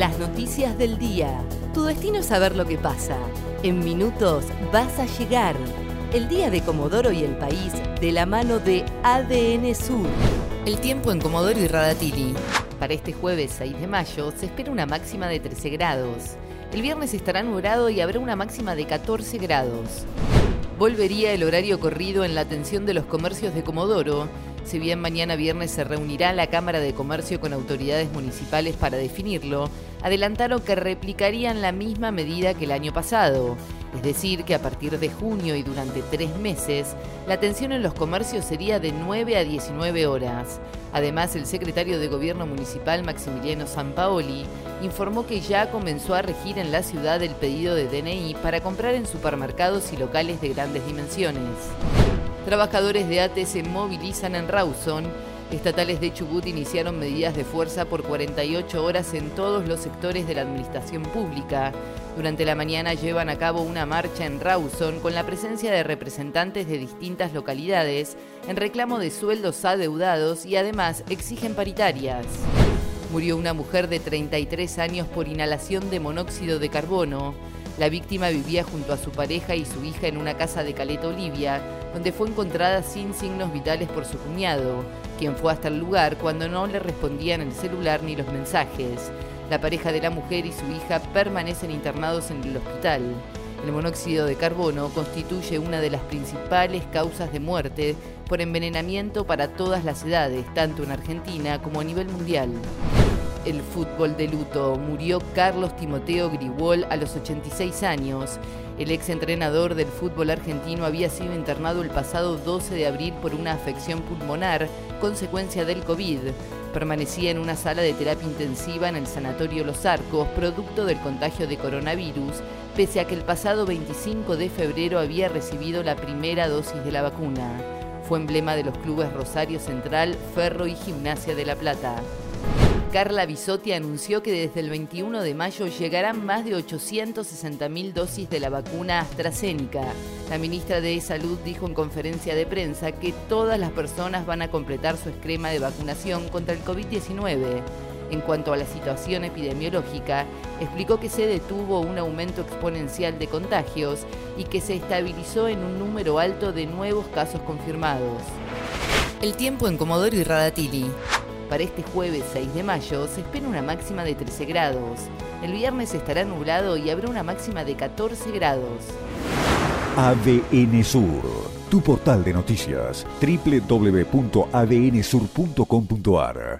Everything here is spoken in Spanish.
Las noticias del día. Tu destino es saber lo que pasa. En minutos vas a llegar. El día de Comodoro y el país de la mano de ADN Sur. El tiempo en Comodoro y Radatili. Para este jueves 6 de mayo se espera una máxima de 13 grados. El viernes estará nublado y habrá una máxima de 14 grados. Volvería el horario corrido en la atención de los comercios de Comodoro si bien mañana viernes se reunirá la Cámara de Comercio con autoridades municipales para definirlo, adelantaron que replicarían la misma medida que el año pasado. Es decir, que a partir de junio y durante tres meses, la atención en los comercios sería de 9 a 19 horas. Además, el secretario de Gobierno Municipal, Maximiliano Sampaoli, informó que ya comenzó a regir en la ciudad el pedido de DNI para comprar en supermercados y locales de grandes dimensiones. Trabajadores de ATE se movilizan en Rawson. Estatales de Chubut iniciaron medidas de fuerza por 48 horas en todos los sectores de la administración pública. Durante la mañana llevan a cabo una marcha en Rawson con la presencia de representantes de distintas localidades en reclamo de sueldos adeudados y además exigen paritarias. Murió una mujer de 33 años por inhalación de monóxido de carbono. La víctima vivía junto a su pareja y su hija en una casa de Caleta, Olivia, donde fue encontrada sin signos vitales por su cuñado, quien fue hasta el lugar cuando no le respondían el celular ni los mensajes. La pareja de la mujer y su hija permanecen internados en el hospital. El monóxido de carbono constituye una de las principales causas de muerte por envenenamiento para todas las edades, tanto en Argentina como a nivel mundial el fútbol de luto. Murió Carlos Timoteo Grigol a los 86 años. El ex entrenador del fútbol argentino había sido internado el pasado 12 de abril por una afección pulmonar, consecuencia del COVID. Permanecía en una sala de terapia intensiva en el Sanatorio Los Arcos, producto del contagio de coronavirus, pese a que el pasado 25 de febrero había recibido la primera dosis de la vacuna. Fue emblema de los clubes Rosario Central, Ferro y Gimnasia de La Plata. Carla Bisotti anunció que desde el 21 de mayo llegarán más de 860.000 dosis de la vacuna AstraZeneca. La ministra de Salud dijo en conferencia de prensa que todas las personas van a completar su esquema de vacunación contra el COVID-19. En cuanto a la situación epidemiológica, explicó que se detuvo un aumento exponencial de contagios y que se estabilizó en un número alto de nuevos casos confirmados. El tiempo en Comodoro y Radatili. Para este jueves 6 de mayo se espera una máxima de 13 grados. El viernes estará nublado y habrá una máxima de 14 grados. ADN Sur, tu portal de noticias, www.adnsur.com.ar